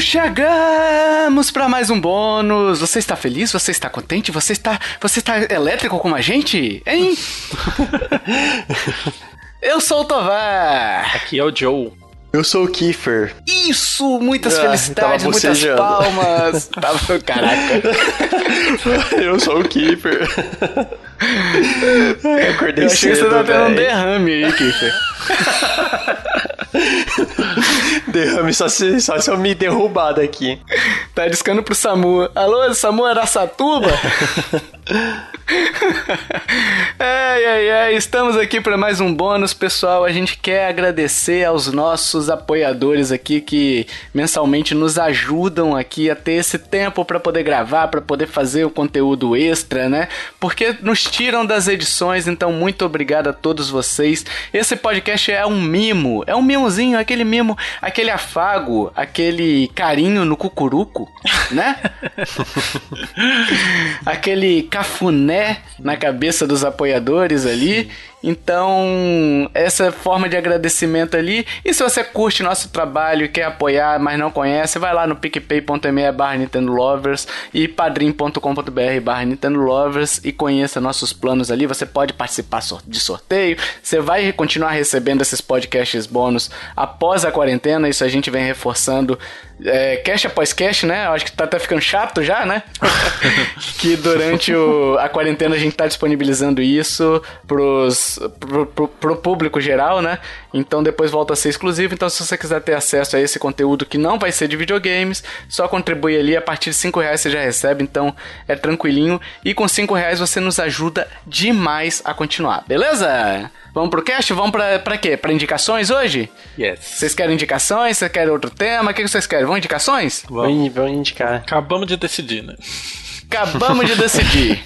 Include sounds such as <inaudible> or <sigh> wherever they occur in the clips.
chegamos para mais um bônus. Você está feliz? Você está contente? Você está, você está elétrico como a gente? Hein? <laughs> Eu sou o Tovar. Aqui é o Joe. Eu sou o Kiefer. Isso, muitas ah, felicidades, muitas palmas. <laughs> tava, caraca. <laughs> Eu sou o Kiefer. Eu acordei Eu achei cedo, que você tava tendo um derrame aí, Kiefer. Derrame só se, só se eu me derrubar daqui. Tá discando pro Samu. Alô, Samu Araçatuba? <laughs> <laughs> ai, ai, ai, estamos aqui para mais um bônus, pessoal. A gente quer agradecer aos nossos apoiadores aqui que mensalmente nos ajudam aqui a ter esse tempo para poder gravar, para poder fazer o conteúdo extra, né? Porque nos tiram das edições, então muito obrigado a todos vocês. Esse podcast é um mimo, é um mimozinho, aquele mimo, aquele afago, aquele carinho no cucuruco, né? <laughs> aquele cafuné na cabeça dos apoiadores ali. Então, essa forma de agradecimento ali. E se você curte nosso trabalho e quer apoiar, mas não conhece, vai lá no picpay.me barra Nintendo Lovers e padrim.com.br barra Nintendo Lovers e conheça nossos planos ali. Você pode participar de sorteio, você vai continuar recebendo esses podcasts bônus após a quarentena, isso a gente vem reforçando é, cash após cash, né? Eu acho que tá até ficando chato já, né? <laughs> que durante o, a quarentena a gente tá disponibilizando isso pros, pro, pro, pro, público geral, né? Então depois volta a ser exclusivo. Então se você quiser ter acesso a esse conteúdo que não vai ser de videogames, só contribui ali. A partir de 5 reais você já recebe, então é tranquilinho. E com 5 reais você nos ajuda demais a continuar, beleza? Vamos pro cast? Vamos pra, pra quê? Pra indicações hoje? Yes. Vocês querem indicações? Vocês querem outro tema? O que vocês querem? Vão indicações? Vamos, vamos indicar. Acabamos de decidir, né? Acabamos de decidir.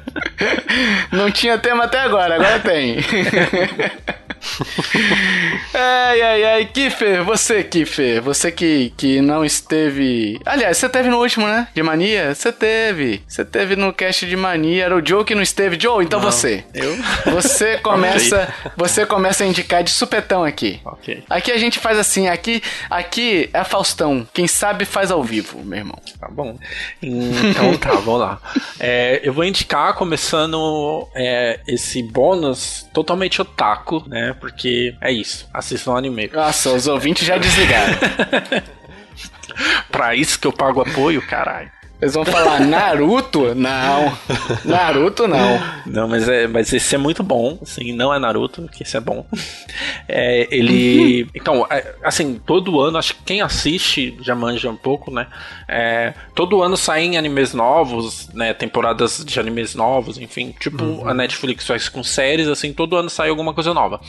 <laughs> Não tinha tema até agora, agora tem. <laughs> <laughs> ai, ai, ai, Kiffer, você, Kiffer, você que, que não esteve. Aliás, você teve no último, né? De mania? Você teve. Você teve no cast de mania, era o Joe que não esteve. Joe, então não, você. Eu? Você <laughs> começa. você começa a indicar de supetão aqui. Ok. Aqui a gente faz assim, aqui, aqui é Faustão. Quem sabe faz ao vivo, meu irmão. Tá bom. Então tá, vamos lá. É, eu vou indicar, começando é, esse bônus totalmente otaku, né? Porque é isso. Assistam o anime. Nossa, os ouvintes já desligaram. <laughs> pra isso que eu pago apoio, caralho. Eles vão falar Naruto? Não. Naruto não. Não, mas, é, mas esse é muito bom. Assim, não é Naruto, que esse é bom. <laughs> É, ele. Então, é, assim, todo ano, acho que quem assiste já manja um pouco, né? É, todo ano saem animes novos, né? Temporadas de animes novos, enfim. Tipo, uhum. a Netflix faz com séries, assim, todo ano sai alguma coisa nova.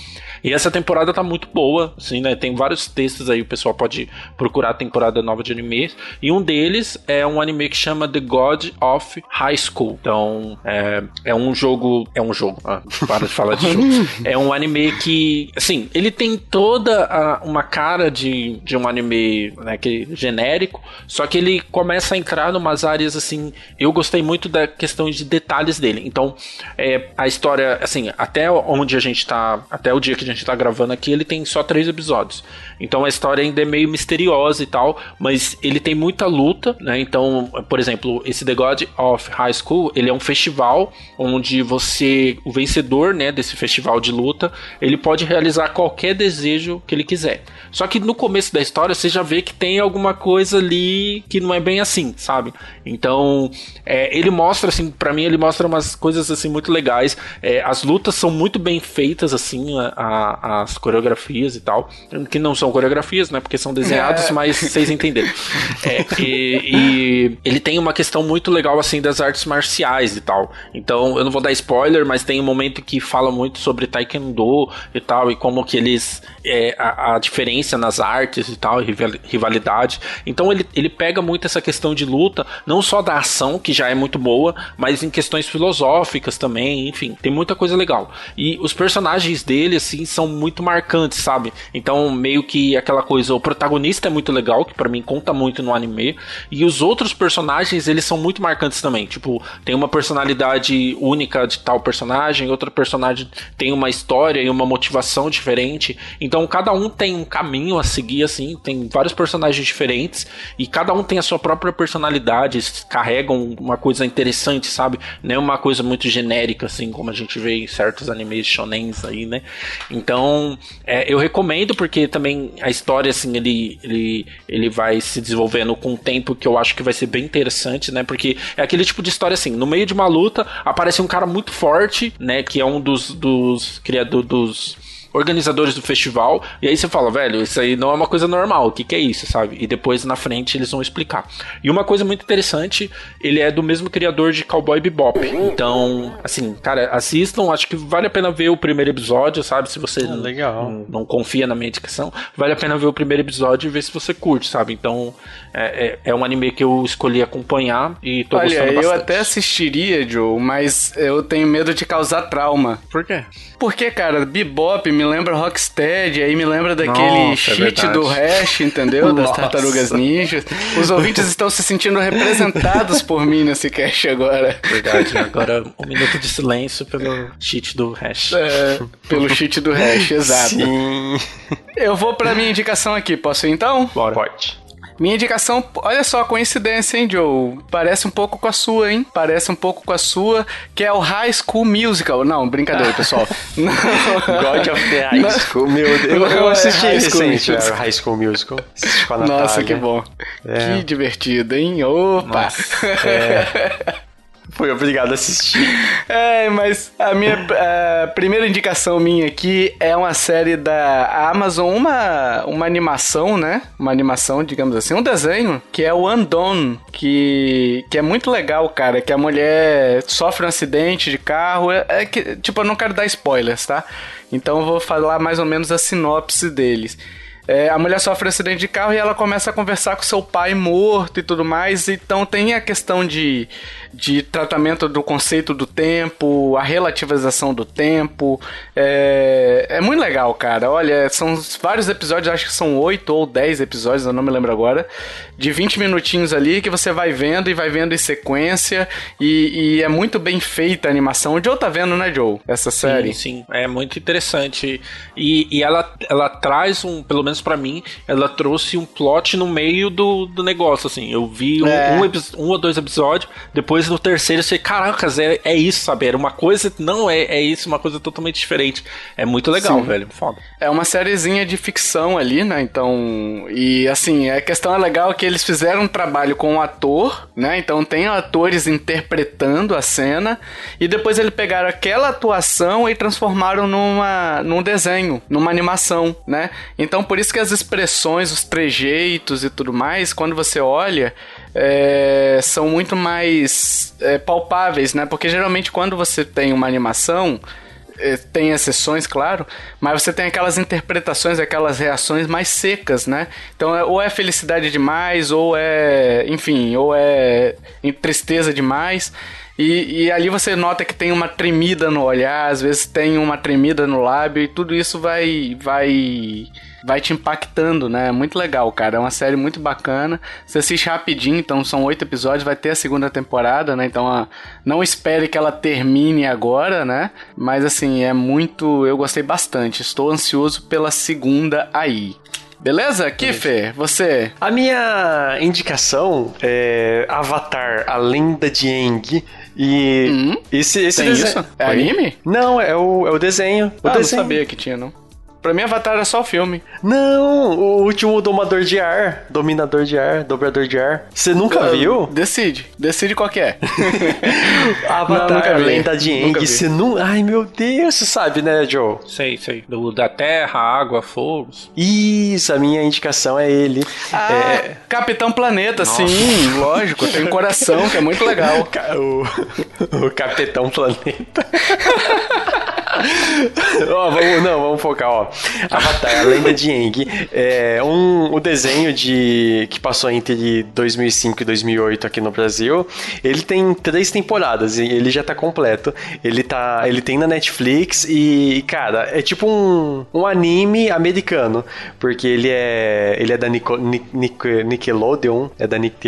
E essa temporada tá muito boa, assim, né? Tem vários textos aí, o pessoal pode procurar a temporada nova de animes. E um deles é um anime que chama The God of High School. Então, é, é um jogo. É um jogo. Ah, para de falar de jogo. <laughs> É um anime que, assim, ele tem toda a, uma cara de, de um anime né, que, genérico, só que ele começa a entrar numas áreas assim. Eu gostei muito da questão de detalhes dele. Então, é, a história, assim, até onde a gente tá. Até o dia que a gente tá gravando aqui, ele tem só três episódios. Então a história ainda é meio misteriosa e tal, mas ele tem muita luta, né? Então, por exemplo, esse The God of High School, ele é um festival onde você, o vencedor, né, desse festival de luta, ele pode realizar qualquer desejo que ele quiser. Só que no começo da história você já vê que tem alguma coisa ali que não é bem assim, sabe? Então, é, ele mostra, assim, para mim ele mostra umas coisas, assim, muito legais. É, as lutas são muito bem feitas, assim, a, a, as coreografias e tal, que não são coreografias, né, porque são desenhados, é. mas vocês entenderam. <laughs> É, e, e ele tem uma questão muito legal, assim, das artes marciais e tal. Então, eu não vou dar spoiler, mas tem um momento que fala muito sobre Taekwondo e tal, e como que eles, é, a, a diferença nas artes e tal, rivalidade. Então ele, ele pega muito essa questão de luta, não só da ação, que já é muito boa, mas em questões filosóficas também, enfim, tem muita coisa legal. E os personagens dele, assim, são muito marcantes, sabe? Então, meio que aquela coisa, o protagonista é muito legal, que para mim conta muito no anime, e os outros personagens, eles são muito marcantes também. Tipo, tem uma personalidade única de tal personagem, outra personagem tem uma história e uma motivação diferente. Então cada um tem um caminho a seguir, assim, tem vários personagens diferentes e cada um tem a sua própria personalidade, carregam uma coisa interessante, sabe? Não é uma coisa muito genérica, assim, como a gente vê em certos animes shonens aí, né? Então, é, eu recomendo porque também a história, assim, ele, ele, ele vai se desenvolvendo com o tempo que eu acho que vai ser bem interessante, né? Porque é aquele tipo de história, assim, no meio de uma luta aparece um cara muito forte, né? Que é um dos, dos criadores dos organizadores do festival, e aí você fala, velho, isso aí não é uma coisa normal, o que, que é isso, sabe? E depois na frente eles vão explicar. E uma coisa muito interessante, ele é do mesmo criador de Cowboy Bebop. Então, assim, cara, assistam, acho que vale a pena ver o primeiro episódio, sabe? Se você ah, legal. Não, não, confia na minha indicação, vale a pena ver o primeiro episódio e ver se você curte, sabe? Então, é, é, é um anime que eu escolhi acompanhar e tô Olha, gostando bastante. eu até assistiria, Joe, mas eu tenho medo de causar trauma. Por quê? Porque, cara, Bebop me lembra Rocksteady, aí me lembra daquele Nossa, é cheat verdade. do Hash, entendeu? Das Nossa. Tartarugas Ninjas. Os ouvintes estão se sentindo representados por mim nesse cast agora. Verdade, agora um minuto de silêncio pelo cheat do hash. É, pelo cheat do Hash, exato. Sim. Eu vou pra minha indicação aqui, posso ir então? Bora. Pode. Minha indicação, olha só a coincidência, hein, Joe? Parece um pouco com a sua, hein? Parece um pouco com a sua, que é o High School Musical. Não, brincadeira, pessoal. <laughs> Não. God of the High School. Meu Deus, eu, Não, é assisti High School recente Musical. a High School Musical. Assisti. Nossa, que bom. É. Que divertido, hein? Opa! <laughs> Obrigado a assistir. É, mas a minha a primeira indicação minha aqui é uma série da Amazon, uma, uma animação, né? Uma animação, digamos assim, um desenho, que é o Undone, que, que é muito legal, cara, que a mulher sofre um acidente de carro, é, é que, tipo, eu não quero dar spoilers, tá? Então eu vou falar mais ou menos a sinopse deles. É, a mulher sofre um acidente de carro e ela começa a conversar com seu pai morto e tudo mais. Então tem a questão de, de tratamento do conceito do tempo, a relativização do tempo. É, é muito legal, cara. Olha, são vários episódios, acho que são oito ou dez episódios, eu não me lembro agora, de 20 minutinhos ali que você vai vendo e vai vendo em sequência. E, e é muito bem feita a animação. O Joe tá vendo, né, Joe? Essa série. Sim, sim, é muito interessante. E, e ela, ela traz um, pelo menos pra mim, ela trouxe um plot no meio do, do negócio, assim. Eu vi um, É. um, um ou dois episódios, depois no terceiro eu sei, caracas, é, é isso, sabe? Era uma coisa, não é, é isso, uma coisa totalmente diferente. É muito legal, Sim. velho. Foda. É uma sériezinha de ficção ali, né? Então, e assim, a questão é legal que eles fizeram um trabalho com o ator, né? Então tem atores interpretando a cena e depois eles pegaram aquela atuação e transformaram numa num desenho, numa animação, né? Então por isso que as expressões, os trejeitos e tudo mais, quando você olha, é, são muito mais é, palpáveis, né? Porque geralmente quando você tem uma animação tem exceções, claro, mas você tem aquelas interpretações, aquelas reações mais secas, né? Então, é- ou é felicidade demais, ou é, enfim, ou é tristeza demais. E, e ali você nota que tem uma tremida no olhar, às vezes tem uma tremida no lábio, e tudo isso vai, vai, vai te impactando, né? É muito legal, cara. É uma série muito bacana. Você assiste rapidinho, então são oito episódios, vai ter a segunda temporada, né? Então ah, não espere que ela termine agora, né? Mas assim, é muito. Eu gostei bastante. Estou ansioso pela segunda aí. Beleza? Kiffer, você. A minha indicação é Avatar, a lenda de Aang. E Hum, esse, esse tem dese- isso? É anime? Não, é o, é o desenho. O Ah, não desenho. sabia que tinha, não. Pra mim, Avatar é só o filme. Não, o último domador de ar. Dominador de ar, dobrador de ar. Você nunca viu? Decide. Decide qual que é. <laughs> Avatar, Não, lenda de Aang. Você não... Ai, meu Deus, você sabe, né, Joe? Sei, sei. Do, da terra, água, fogo. Isso, a minha indicação é ele. Ah, É, Capitão Planeta, sim, lógico. Tem um coração, que é muito legal. <laughs> O, o Capitão Planeta. <laughs> <laughs> Ó, vamos, não, vamos focar, ó. Avatar, a lenda de Aang. É um, o desenho de que passou entre 2005 e 2008 aqui no Brasil. Ele tem três temporadas e ele já tá completo. Ele tá, ele tem na Netflix e, cara, é tipo um, um anime americano, porque ele é ele é da Nico, Nic- Nic- Nickelodeon, é da Nick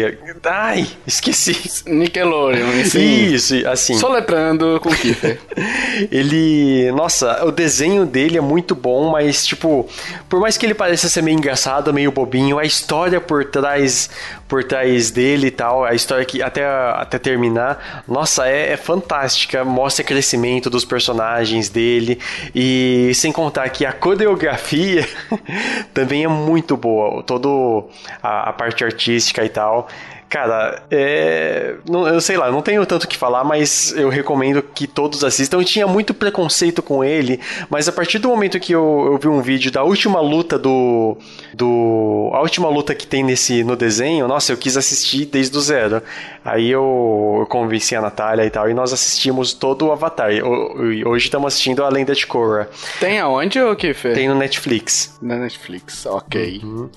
Ai, esqueci. Nickelodeon, sim. Isso, assim. Soletrando com o Kiffer. <laughs> Ele. Nossa, nossa, o desenho dele é muito bom, mas, tipo, por mais que ele pareça ser meio engraçado, meio bobinho, a história por trás por trás dele e tal, a história que até, até terminar, nossa, é, é fantástica, mostra crescimento dos personagens dele. E sem contar que a coreografia <laughs> também é muito boa, todo a, a parte artística e tal. Cara, é. Não, eu sei lá, não tenho tanto o que falar, mas eu recomendo que todos assistam. Eu tinha muito preconceito com ele, mas a partir do momento que eu, eu vi um vídeo da última luta do. do a última luta que tem nesse no desenho, nossa, eu quis assistir desde o zero. Aí eu, eu convenci a Natália e tal, e nós assistimos todo o Avatar. Hoje estamos assistindo a Lenda de Korra. Tem aonde, ô Kiffer? Tem no Netflix. Na Netflix, ok. Uhum.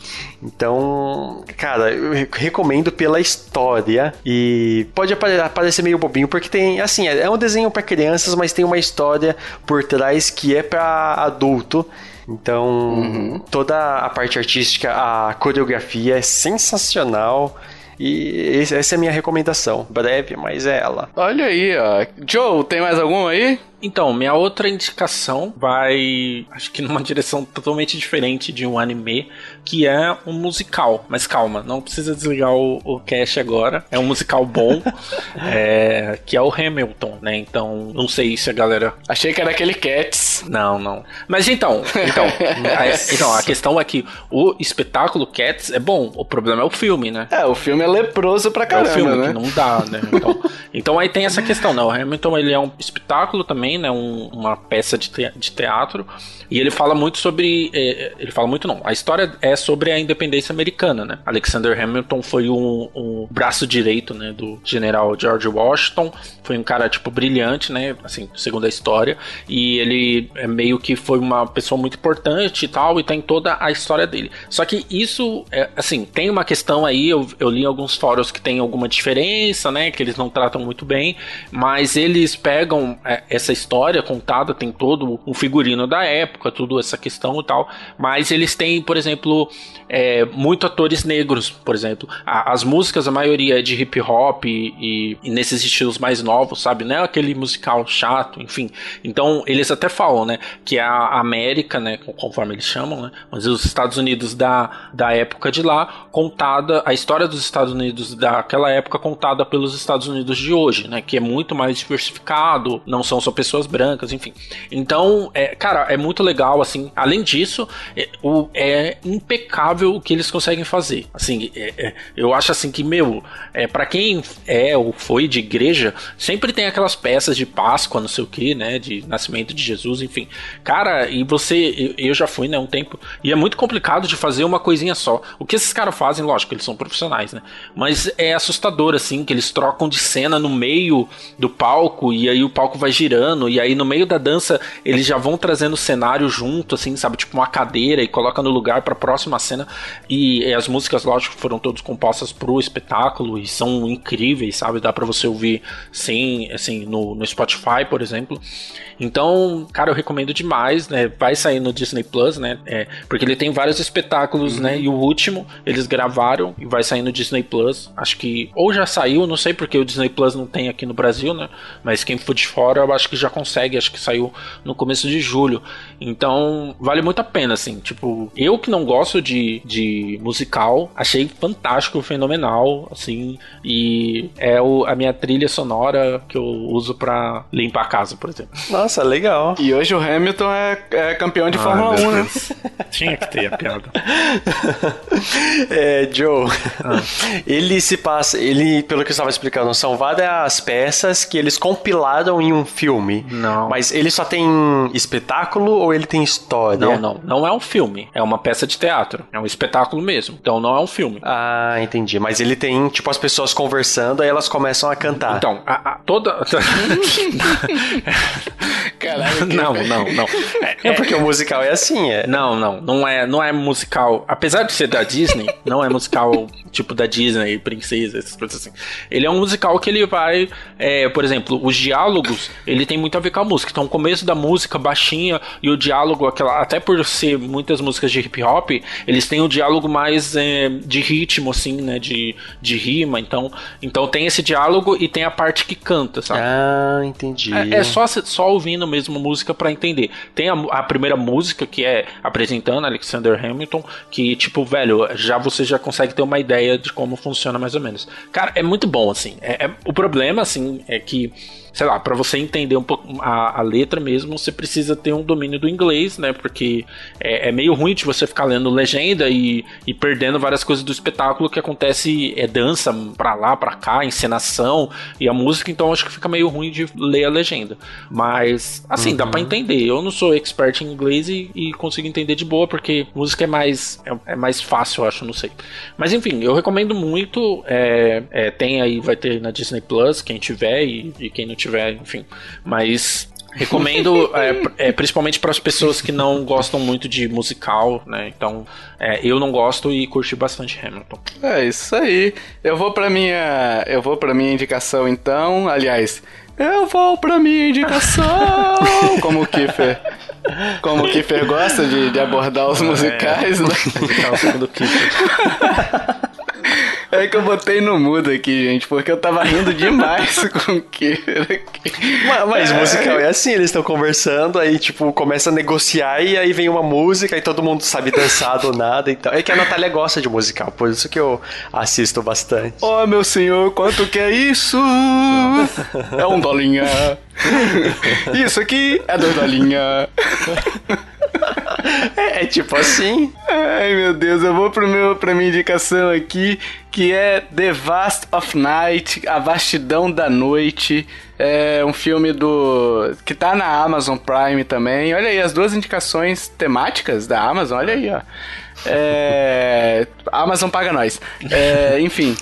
Então, cara, eu recomendo pela história e pode parecer meio bobinho porque tem, assim, é, é um desenho para crianças, mas tem uma história por trás que é para adulto. Então, uhum. toda a parte artística, a coreografia é sensacional. E essa é a minha recomendação. Breve, mas é ela. Olha aí, ó. Joe, tem mais algum aí? Então, minha outra indicação vai, acho que numa <laughs> direção totalmente diferente de um anime, que é um musical. Mas calma, não precisa desligar o, o cast agora. É um musical bom, <laughs> é, que é o Hamilton, né? Então, não sei se a galera. Achei que era aquele Cats. Não, não. Mas então, então, a, <laughs> então a questão é que o espetáculo Cats é bom. O problema é o filme, né? É, o filme é leproso pra caramba, é o filme né? que não dá, né? Então, então aí tem essa questão, né? O Hamilton ele é um espetáculo também também, né? Um, uma peça de, te, de teatro. E ele fala muito sobre. É, ele fala muito não. A história é sobre a independência americana, né? Alexander Hamilton foi um, um braço direito, né? Do general George Washington. Foi um cara, tipo, brilhante, né? Assim, segundo a história. E ele é meio que foi uma pessoa muito importante e tal. E tem toda a história dele. Só que isso, é, assim, tem uma questão aí. Eu, eu li alguns fóruns que tem alguma diferença, né? Que eles não tratam muito bem. Mas eles pegam é, essa história contada, tem todo um figurino da época, tudo essa questão e tal. Mas eles têm, por exemplo, é, muito atores negros, por exemplo. A, as músicas, a maioria é de hip hop e, e, nesses estilos mais novos, sabe? Não é aquele musical chato, enfim. Então, eles até falam, né? Que a América, né? Conforme eles chamam, né? Mas os Estados Unidos da, da época de lá, contada, a história dos Estados Unidos daquela época contada pelos Estados Unidos de hoje, né? Que é muito mais diversificado, não são só pessoas brancas, enfim. Então, é, cara, é muito legal, assim. Além disso, é, o, é impecável o que eles conseguem fazer. Assim, é, é, eu acho assim que, meu, é, para quem é ou foi de igreja, sempre tem aquelas peças de Páscoa, não sei o que, né? De nascimento de Jesus, enfim. Cara, e você, eu já fui, né, um tempo, e é muito complicado de fazer uma coisinha só. O que esses caras fazem, lógico, eles são profissionais, né? Mas é assustador, assim, que eles trocam de cena no meio do palco, e aí o palco vai girando, e aí no meio da dança eles já vão trazendo o cenário junto, assim, sabe? Tipo uma cadeira e coloca no lugar para a próxima cena. E, e, as músicas, lógico, foram todas compostas pro espetáculo e são incríveis, sabe? Dá para você ouvir sem, assim, no, no Spotify, por exemplo. Então, cara, eu recomendo demais, né? Vai sair no Disney Plus, né? É, porque ele tem vários espetáculos, né? uhum. né? E o último eles gravaram e vai sair no Disney Plus. Acho que ou já saiu, não sei porque o Disney Plus não tem aqui no Brasil, né? Mas quem for de fora, eu acho que já consegue. Acho que saiu no começo de julho. Então, vale muito a pena, assim. Tipo, eu que não gosto de, de musical, achei fantástico, fenomenal, assim. E é o, a minha trilha sonora que eu uso para limpar a casa, por exemplo. Nossa. Legal. E hoje o Hamilton é, é campeão de Fórmula 1, né? Tinha que ter a piada. <laughs> é, Joe, ah. ele se passa, ele, pelo que eu estava explicando, são várias peças que eles compilaram em um filme. Não. Mas ele só tem espetáculo ou ele tem história? Não, não. Não é um filme. É uma peça de teatro. É um espetáculo mesmo. Então não é um filme. Ah, entendi. Mas ele tem, tipo, as pessoas conversando, aí elas começam a cantar. Então, a, a, toda. <laughs> <laughs> Caralho. <laughs> Não, não, não. É, é, porque o musical é assim, é. Não, não. Não é, não é musical. Apesar de ser da Disney, <laughs> não é musical tipo da Disney, princesa, essas coisas assim. Ele é um musical que ele vai, é, por exemplo, os diálogos, ele tem muito a ver com a música. Então, o começo da música baixinha e o diálogo, aquela, até por ser muitas músicas de hip hop, eles têm o diálogo mais é, de ritmo, assim, né, de, de rima. Então, então tem esse diálogo e tem a parte que canta, sabe? Ah, entendi. É, é só, só ouvindo mesmo mesmo música para entender. Tem a, a, primeira música que é apresentando Alexander Hamilton, que tipo, velho, já você já consegue ter uma ideia de como funciona mais ou menos. Cara, é muito bom assim. É, é o problema assim é que sei lá, para você entender um pouco a, a, letra mesmo, você precisa ter um domínio do inglês, né? Porque é, é, meio ruim de você ficar lendo legenda e, e perdendo várias coisas do espetáculo que acontece, é dança pra lá, pra cá, encenação e a música, então acho que fica meio ruim de ler a legenda. Mas, assim, uhum. dá pra entender. Eu não sou expert em inglês e, e consigo entender de boa, porque música é mais, é, é, mais fácil, eu acho, não sei. Mas enfim, eu recomendo muito. É, é tem aí, vai ter na Disney Plus, quem tiver, e, e quem não tiver tiver, enfim. Mas Recomendo, <laughs> é, é, principalmente para as pessoas que não gostam muito de musical, né? Então, é, eu não gosto e curti bastante Hamilton. É isso aí. Eu vou para minha, eu vou para minha indicação então. Aliás, eu vou para minha indicação. <laughs> Como o Kiffer, como o Kiffer gosta de, de abordar os é. musicais, né? Musical segundo Kiffer. <laughs> É que eu botei no mudo aqui, gente, porque eu tava rindo demais <laughs> com o aqui. Mas, mas é. musical é assim, eles estão conversando, aí, tipo, começa a negociar e aí vem uma música e todo mundo sabe dançar do nada. Então. É que a Natália gosta de musical, por isso que eu assisto bastante. Oh, meu senhor, quanto que é isso? É um dolinha. <laughs> Isso aqui é dois dolinha. <laughs> É, é, tipo assim. Ai, meu Deus, eu vou pro meu, pra minha indicação aqui, que é The Vast of Night, A Vastidão da Noite. É um filme do. que tá na Amazon Prime também. Olha aí, as duas indicações temáticas da Amazon, olha aí, ó. É... Amazon paga nós. É, enfim,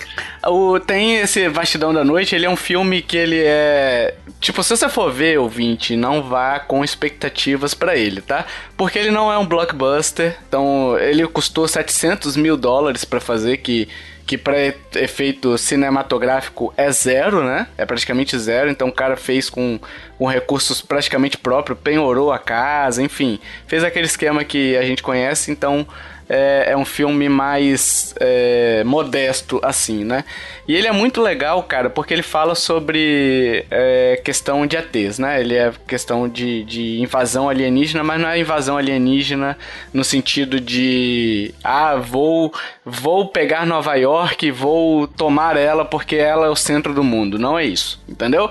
o, tem esse Vastidão da Noite, ele é um filme que ele é... Tipo, se você for ver, ouvinte, não vá com expectativas para ele, tá? Porque ele não é um blockbuster, então ele custou 700 mil dólares para fazer, que que para efeito cinematográfico é zero, né? É praticamente zero. Então o cara fez com, com recursos praticamente próprios, penhorou a casa, enfim, fez aquele esquema que a gente conhece. Então é, é um filme mais é, modesto, assim, né? E ele é muito legal, cara, porque ele fala sobre é, questão de ETs, né? Ele é questão de, de invasão alienígena, mas não é invasão alienígena no sentido de ah, vou, vou pegar Nova York vou tomar ela porque ela é o centro do mundo. Não é isso, entendeu?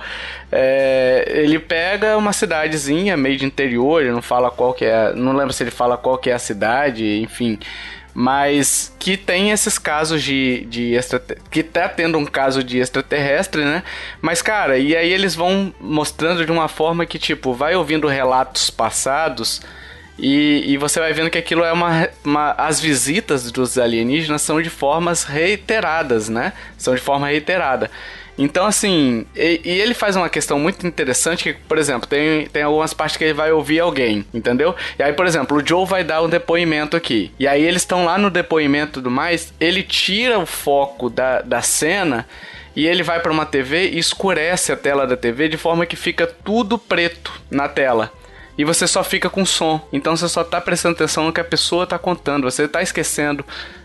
É, ele pega uma cidadezinha meio de interior, ele não fala qual que é, não lembro se ele fala qual que é a cidade, enfim, mas que tem esses casos de, de que tá tendo um caso de extraterrestre, né? Mas cara, e aí eles vão mostrando de uma forma que tipo vai ouvindo relatos passados e, e você vai vendo que aquilo é uma, uma as visitas dos alienígenas são de formas reiteradas, né? São de forma reiterada. Então, assim, e, e, ele faz uma questão muito interessante que, por exemplo, tem, tem algumas partes que ele vai ouvir alguém, entendeu? E aí, por exemplo, o Joe vai dar um depoimento aqui. E aí eles estão lá no depoimento e tudo mais, ele tira o foco da, da cena e ele vai para uma TV e escurece a tela da TV de forma que fica tudo preto na tela e você só fica com som. Então você só tá prestando atenção no que a pessoa tá contando, você tá esquecendo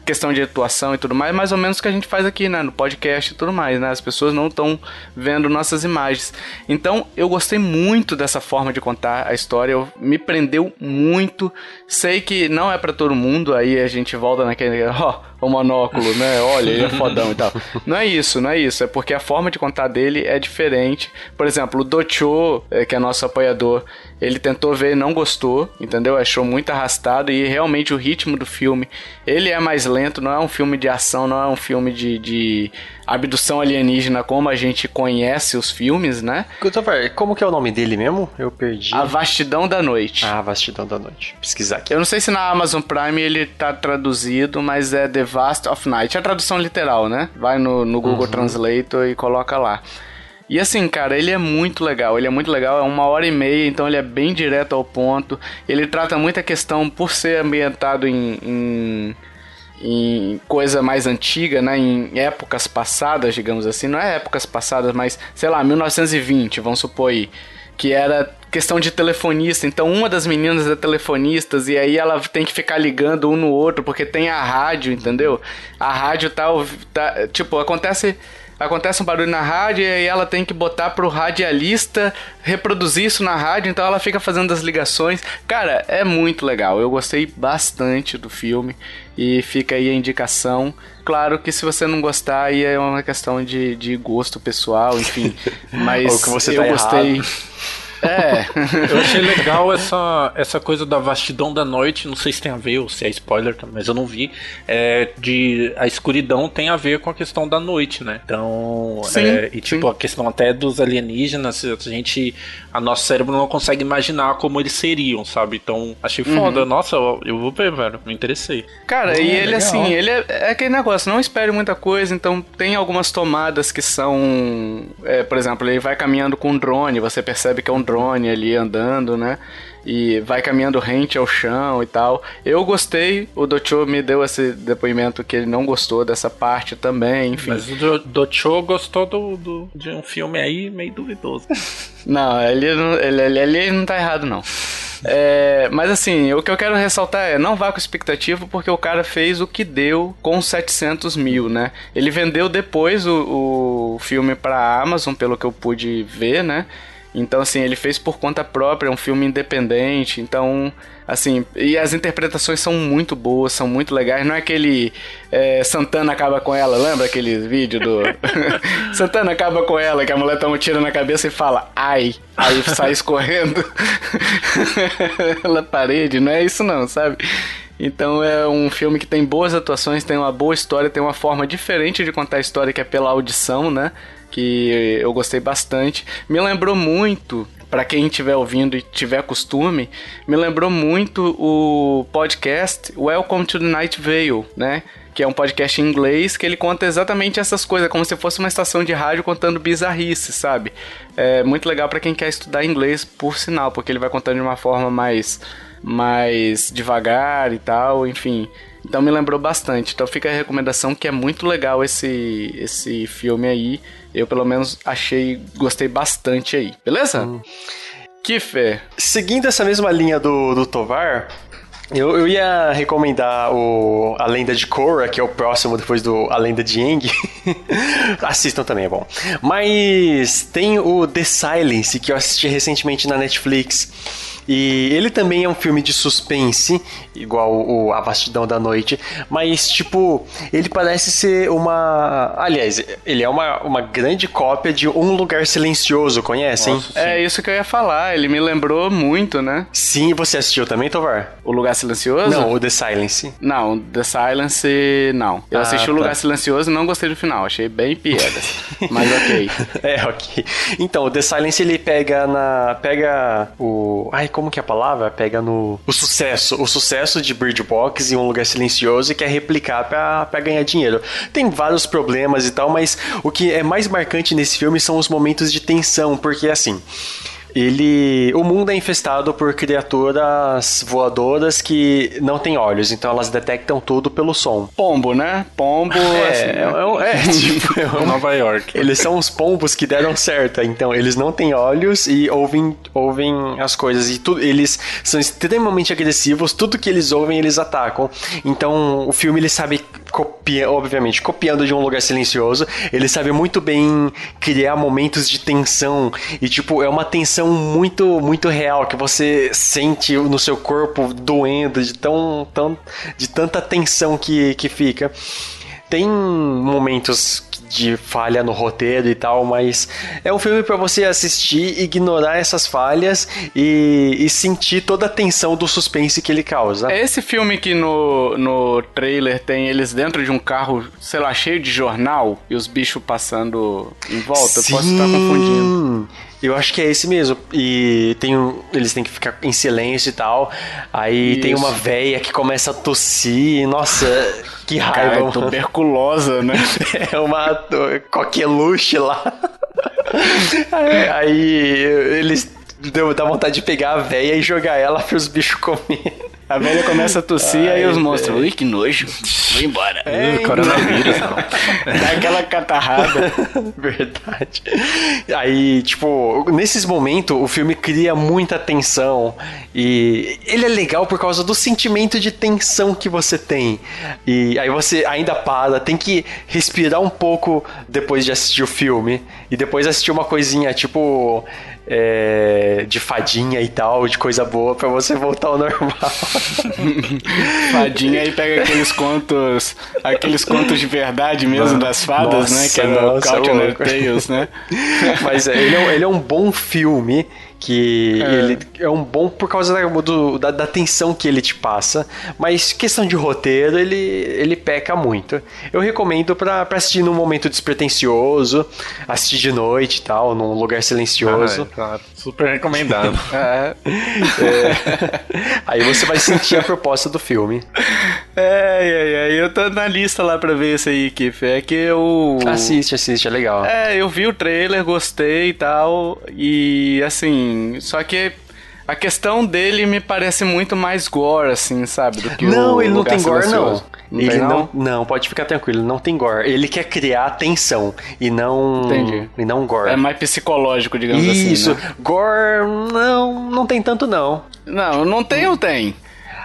questão de atuação e tudo mais, mais ou menos o que a gente faz aqui, né, no podcast e tudo mais, né? As pessoas não estão vendo nossas imagens. Então, eu gostei muito dessa forma de contar a história, eu, me prendeu muito. Sei que não é para todo mundo, aí a gente volta naquele, ó, oh, o monóculo, né? Olha, ele é fodão e tal. <laughs> Não é isso, não é isso, é porque a forma de contar dele é diferente. Por exemplo, o Docho, é, que é nosso apoiador, ele tentou ver e não gostou, entendeu? Achou muito arrastado e realmente o ritmo do filme, ele é mais lento, não é um filme de ação, não é um filme de, de abdução alienígena como a gente conhece os filmes, né? Christopher, como que é o nome dele mesmo? Eu perdi. A Vastidão da Noite. Ah, a Vastidão da Noite. Pesquisar aqui. Eu não sei se na Amazon Prime ele tá traduzido, mas é The Vast of Night. É a tradução literal, né? Vai no, no Google uhum. Translator e coloca lá. E assim, cara, ele é muito legal. Ele é muito legal, é uma hora e meia, então ele é bem direto ao ponto. Ele trata muita questão por ser ambientado em, em, em, coisa mais antiga, né? Em épocas passadas, digamos assim. Não é épocas passadas, mas sei lá, 1920, vamos supor aí. Que era questão de telefonista. Então, uma das meninas é telefonista e aí ela tem que ficar ligando um no outro porque tem a rádio, entendeu? A rádio tá, tá tipo, acontece acontece um barulho na rádio e aí ela tem que botar pro radialista reproduzir isso na rádio, então ela fica fazendo as ligações. Cara, é muito legal. Eu gostei bastante do filme e fica aí a indicação. Claro que se você não gostar, aí é uma questão de, de gosto pessoal, enfim. <laughs> Mas eu tá gostei. Errado. É. eu achei legal essa, essa coisa da vastidão da noite, não sei se tem a ver ou se é spoiler, mas eu não vi. É, de a escuridão tem a ver com a questão da noite, né? Então, sim, é, e tipo, sim. a questão até dos alienígenas, a gente. A nosso cérebro não consegue imaginar como eles seriam, sabe? Então, achei foda. Uhum. Nossa, eu, eu, vou ver, velho. Me interessei. Cara, e ele legal. assim, ele é, é, aquele negócio, não espere muita coisa, então tem algumas tomadas que são. É, por exemplo, ele vai caminhando com um drone, você percebe que é um drone ali andando, né? E vai caminhando rente ao chão e tal. Eu gostei, o Docho me deu esse depoimento que ele não gostou dessa parte também, enfim. Mas o Docho gostou do, do, de um filme aí meio duvidoso. <laughs> não, ele, ele, ele, ele não tá errado, não. É, mas assim, o que eu quero ressaltar é, não vá com expectativa, porque o cara fez o que deu com 700 mil, né? Ele vendeu depois o, o filme pra Amazon, pelo que eu pude ver, né? Então, assim, ele fez por conta própria, é um filme independente. Então, assim, e as interpretações são muito boas, são muito legais. Não é aquele é, Santana acaba com ela, lembra aquele vídeo do. <laughs> Santana acaba com ela, que a mulher toma um tiro na cabeça e fala, ai, aí sai escorrendo <laughs> na parede. Não é isso, não, sabe? Então é um filme que tem boas atuações, tem uma boa história, tem uma forma diferente de contar a história que é pela audição, né? Que eu gostei bastante. Me lembrou muito, para quem estiver ouvindo e tiver costume, me lembrou muito o podcast Welcome to the Night Vale, né? Que é um podcast em inglês que ele conta exatamente essas coisas, como se fosse uma estação de rádio contando bizarrices, sabe? É muito legal para quem quer estudar inglês, por sinal, porque ele vai contando de uma forma mais mais devagar e tal, enfim. Então me lembrou bastante. Então fica a recomendação que é muito legal esse esse filme aí. Eu pelo menos achei, gostei bastante aí. Beleza? Hum. Kiffer. Seguindo essa mesma linha do, do Tovar, eu, eu ia recomendar o A Lenda de Korra, que é o próximo depois do A Lenda de Aang. <laughs> Assistam também, é bom. Mas tem o The Silence, que eu assisti recentemente na Netflix. E ele também é um filme de suspense, igual o A Vastidão da Noite, mas, tipo, ele parece ser uma. Aliás, ele é uma, uma grande cópia de Um Lugar Silencioso, conhecem? Nossa, é isso que eu ia falar, ele me lembrou muito, né? Sim, você assistiu também, Tovar? O Lugar Silencioso? Não, o The Silence. Não, The Silence, não. Eu ah, assisti tá. o Lugar Silencioso e não gostei do final, achei bem piegas. <laughs> mas ok. É, ok. Então, o The Silence ele pega na. pega o. Ai, como que é a palavra? Pega no. O sucesso. O sucesso de Bird Box em um lugar silencioso e quer replicar para ganhar dinheiro. Tem vários problemas e tal, mas o que é mais marcante nesse filme são os momentos de tensão, porque assim ele o mundo é infestado por criaturas voadoras que não têm olhos, então elas detectam tudo pelo som. Pombo, né? Pombo é, <laughs> assim, é, é, é <laughs> tipo é Nova York. Eles são os pombos que deram certo, então eles não têm olhos e ouvem, ouvem as coisas e tudo, eles são extremamente agressivos, tudo que eles ouvem eles atacam. Então o filme ele sabe copia, obviamente, copiando de um lugar silencioso, ele sabe muito bem criar momentos de tensão e tipo, é uma tensão muito muito real que você sente no seu corpo doendo de tão, tão de tanta tensão que que fica. Tem momentos de falha no roteiro e tal, mas é um filme para você assistir, ignorar essas falhas e, e, sentir toda a tensão do suspense que ele causa. É esse filme que no, no trailer tem eles dentro de um carro, sei lá, cheio de jornal e os bichos passando em volta? Sim. Posso estar confundindo. Eu acho que é esse mesmo. E tem um, eles têm que ficar em silêncio e tal. Aí Isso. tem uma véia que começa a tossir. Nossa, que raiva. Cara, é tuberculosa, né? <laughs> é uma coqueluche lá. aí, aí eles deu, dá vontade de pegar a véia e jogar ela para os bichos comer. A velha começa a tossir, Ai, aí os monstros, ui, que nojo, vou embora. É, uh, coronavírus, não. <laughs> Dá aquela catarrada. <laughs> Verdade. Aí, tipo, nesses momentos, o filme cria muita tensão e ele é legal por causa do sentimento de tensão que você tem. E aí você ainda para, tem que respirar um pouco depois de assistir o filme e depois assistir uma coisinha, tipo é, de fadinha e tal, de coisa boa para você voltar ao normal. <laughs> fadinha e pega aqueles contos, aqueles contos de verdade mesmo das fadas, nossa, né? Que é no Cautionary Tales, né? <laughs> Mas é, ele, é, ele é um bom filme que é. ele é um bom por causa da, do, da, da, tensão que ele te passa, mas questão de roteiro, ele, ele peca muito. Eu recomendo para assistir num momento despretensioso, assistir de noite e tal, num lugar silencioso. Ah, é, claro. Super recomendado. <laughs> é. É. Aí você vai sentir a proposta do filme. É, é, é, eu tô na lista lá pra ver isso aí, Kiff. É que eu. Assiste, assiste, é legal. É, eu vi o trailer, gostei e tal. E assim, só que a questão dele me parece muito mais gore, assim, sabe? Do que não, o ele não tem gore, não. Não ele não? não? não, pode ficar tranquilo, não tem gore. Ele quer criar tensão e não Entendi. e não gore. É mais psicológico, digamos Isso. assim. Isso. Né? Gore não, não tem tanto não. Não, não tem ou tem?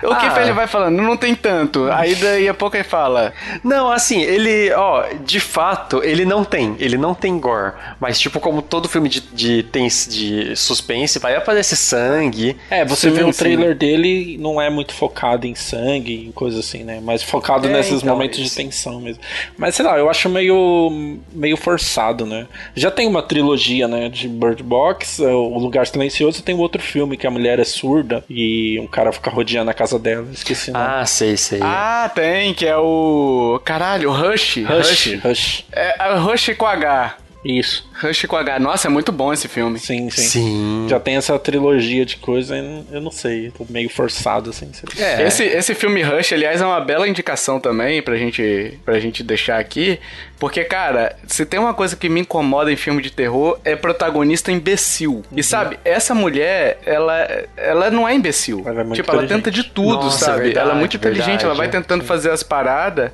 O que ah. ele vai falando? Não tem tanto. Aí daí a pouco ele fala. Não, assim, ele, ó, de fato, ele não tem. Ele não tem gore. Mas, tipo, como todo filme de, de, tem, de suspense, vai aparecer sangue. É, você sim, vê o trailer dele, não é muito focado em sangue e coisa assim, né? Mas focado é, nesses então, momentos isso. de tensão mesmo. Mas sei lá, eu acho meio, meio forçado, né? Já tem uma trilogia, né? De Bird Box, é, O Lugar Silencioso, e tem outro filme que a mulher é surda e um cara fica rodeando a casa casa dela, esqueci o nome. Ah, sei, sei. Ah, tem, que é o. Caralho, Rush. Rush. Rush. Rush. É, é Rush com H. Isso. Rush com H. Nossa, é muito bom esse filme. Sim, sim. sim. Já tem essa trilogia de coisa, eu não sei. Tô meio forçado, assim. É. Esse, esse filme Rush, aliás, é uma bela indicação também pra gente, pra gente deixar aqui. Porque, cara, se tem uma coisa que me incomoda em filme de terror, é protagonista imbecil. Uhum. E sabe, essa mulher, ela, ela não é imbecil. Ela é tipo, ela tenta de tudo, Nossa, sabe? Verdade, ela é muito inteligente, verdade, ela vai tentando sim. fazer as paradas.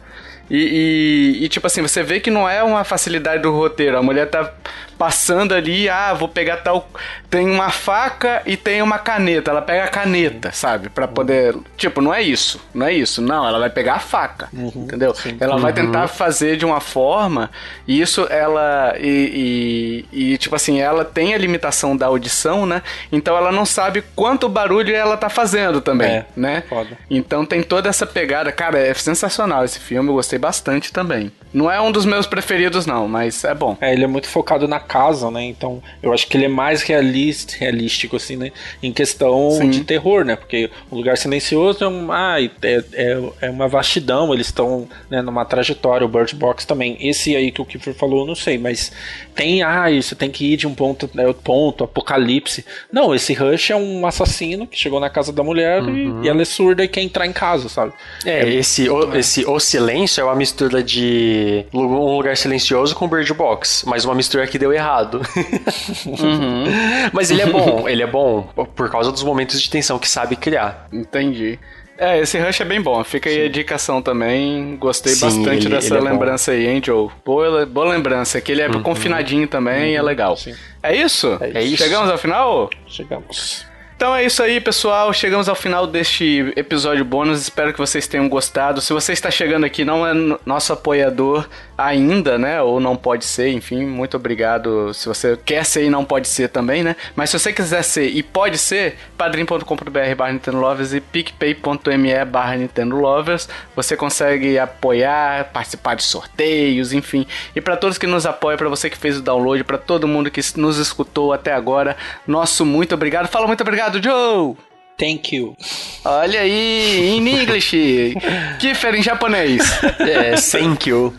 E, e, e, tipo assim, você vê que não é uma facilidade do roteiro. A mulher tá passando ali, ah, vou pegar tal. Tem uma faca e tem uma caneta. Ela pega a caneta, sabe? para poder. Tipo, não é isso. Não é isso. Não, ela vai pegar a faca. Uhum, entendeu? Sim. Ela uhum. vai tentar fazer de uma forma. E isso ela. E, e, e, tipo assim, ela tem a limitação da audição, né? Então ela não sabe quanto barulho ela tá fazendo também, é, né? Foda. Então tem toda essa pegada. Cara, é sensacional esse filme. Eu gostei bastante também. Não é um dos meus preferidos, não, mas é bom. É, ele é muito focado na casa, né? Então, eu acho que ele é mais realista, realístico, assim, né? Em questão Sim. de terror, né? Porque o lugar silencioso é, um, ah, é, é, é uma vastidão, eles estão né, numa trajetória, o Bird Box também. Esse aí que o Kiefer falou, eu não sei, mas tem, ah, você tem que ir de um ponto, né, ponto, apocalipse. Não, esse Rush é um assassino que chegou na casa da mulher uhum. e, e, ela é surda e quer entrar em casa, sabe? É, é esse, o, esse O Silêncio é uma mistura de Um Lugar Silencioso com Bird Box, mas uma mistura que deu errado. Uhum. <laughs> Mas ele é bom, ele é bom por causa dos momentos de tensão que sabe criar. Entendi. É, esse Rush é bem bom. Fica aí a indicação também. Gostei Sim, bastante ele, dessa ele é lembrança bom. aí, hein, Joe? Boa, boa lembrança. Que ele é uhum. confinadinho também uhum. é legal. Sim. É isso? É isso. Chegamos ao final? Chegamos. Então é isso aí, pessoal. Chegamos ao final deste episódio bônus. Espero que vocês tenham gostado. Se você está chegando aqui, não é nosso apoiador ainda, né? Ou não pode ser, enfim, muito obrigado. Se você quer ser e não pode ser também, né? Mas se você quiser ser e pode ser, padrim.com.br barra Nintendo Lovers e picpay.me barra Nintendo Lovers. Você consegue apoiar, participar de sorteios, enfim. E para todos que nos apoiam, para você que fez o download, para todo mundo que nos escutou até agora, nosso muito obrigado. Fala muito obrigado Joe! Thank you. Olha aí, em English. <laughs> Kiffer em japonês. É, thank you.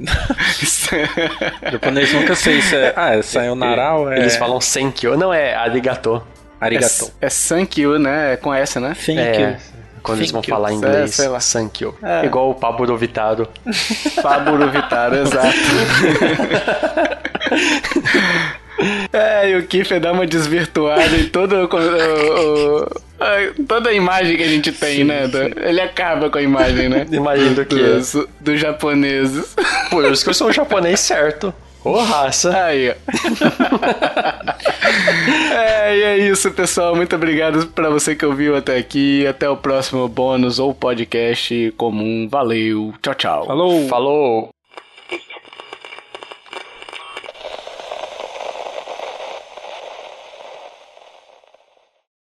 <laughs> japonês nunca sei se é. Ah, é sayonara é. Eles falam thank you. Não, é arigato. Arigato. É, é thank you, né? É com essa, né? Thank é, you. Quando Thank eles vão you. falar em inglês, é, sei lá. thank you. É. Igual o Pablo Vitaro. <laughs> Pablo Vitaro, exato. <laughs> É, e o Kiffer dá uma desvirtuada em todo o, o, Toda a imagem que a gente tem, sim, né? Sim. Ele acaba com a imagem, né? <laughs> Imagem do quê? Dos, dos japoneses. Por isso que eu sou um japonês certo. Ô, oh, raça! Aí, ó. <laughs> é, e é isso, pessoal. Muito obrigado para você que ouviu até aqui. Até o próximo bônus ou podcast comum. Valeu. Tchau, tchau. Falou. Falou.